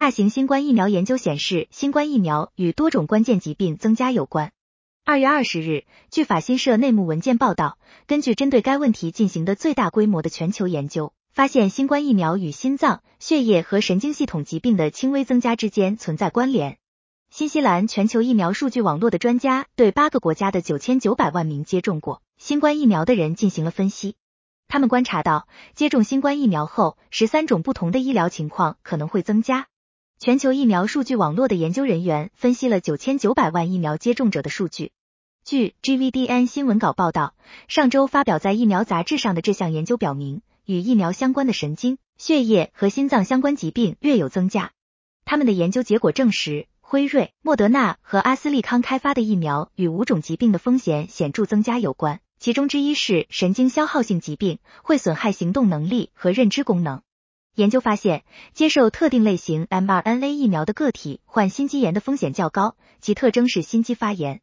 大型新冠疫苗研究显示，新冠疫苗与多种关键疾病增加有关。二月二十日，据法新社内幕文件报道，根据针对该问题进行的最大规模的全球研究，发现新冠疫苗与心脏、血液和神经系统疾病的轻微增加之间存在关联。新西兰全球疫苗数据网络的专家对八个国家的九千九百万名接种过新冠疫苗的人进行了分析，他们观察到，接种新冠疫苗后，十三种不同的医疗情况可能会增加。全球疫苗数据网络的研究人员分析了九千九百万疫苗接种者的数据。据 GVDN 新闻稿报道，上周发表在疫苗杂志上的这项研究表明，与疫苗相关的神经、血液和心脏相关疾病略有增加。他们的研究结果证实，辉瑞、莫德纳和阿斯利康开发的疫苗与五种疾病的风险显著增加有关，其中之一是神经消耗性疾病，会损害行动能力和认知功能。研究发现，接受特定类型 mRNA 疫苗的个体患心肌炎的风险较高，其特征是心肌发炎。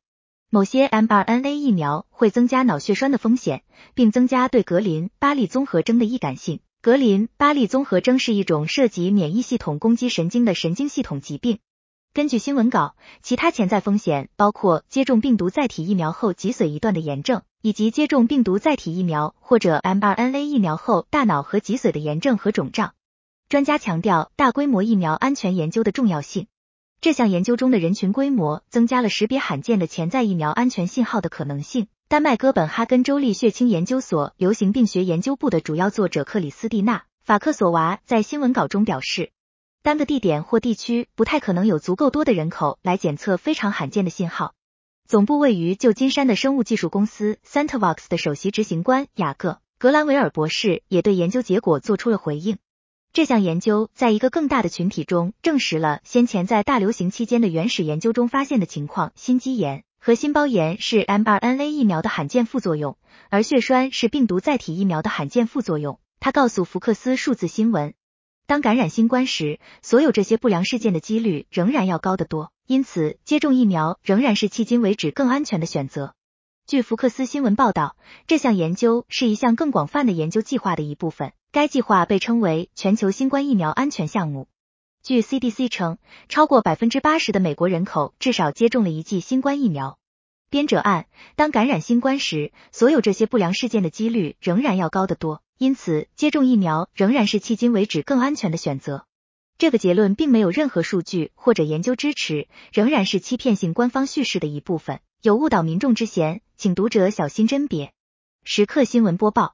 某些 mRNA 疫苗会增加脑血栓的风险，并增加对格林巴利综合征的易感性。格林巴利综合征是一种涉及免疫系统攻击神经的神经系统疾病。根据新闻稿，其他潜在风险包括接种病毒载体疫苗后脊髓一段的炎症，以及接种病毒载体疫苗或者 mRNA 疫苗后大脑和脊髓的炎症和肿胀。专家强调大规模疫苗安全研究的重要性。这项研究中的人群规模增加了识别罕见的潜在疫苗安全信号的可能性。丹麦哥本哈根州立血清研究所流行病学研究部的主要作者克里斯蒂娜·法克索娃在新闻稿中表示，单个地点或地区不太可能有足够多的人口来检测非常罕见的信号。总部位于旧金山的生物技术公司 Centervox 的首席执行官雅各·格兰维尔博士也对研究结果做出了回应。这项研究在一个更大的群体中证实了先前在大流行期间的原始研究中发现的情况：心肌炎和心包炎是 mRNA 疫苗的罕见副作用，而血栓是病毒载体疫苗的罕见副作用。他告诉福克斯数字新闻，当感染新冠时，所有这些不良事件的几率仍然要高得多，因此接种疫苗仍然是迄今为止更安全的选择。据福克斯新闻报道，这项研究是一项更广泛的研究计划的一部分。该计划被称为全球新冠疫苗安全项目。据 CDC 称，超过百分之八十的美国人口至少接种了一剂新冠疫苗。编者按，当感染新冠时，所有这些不良事件的几率仍然要高得多，因此接种疫苗仍然是迄今为止更安全的选择。这个结论并没有任何数据或者研究支持，仍然是欺骗性官方叙事的一部分，有误导民众之嫌，请读者小心甄别。时刻新闻播报。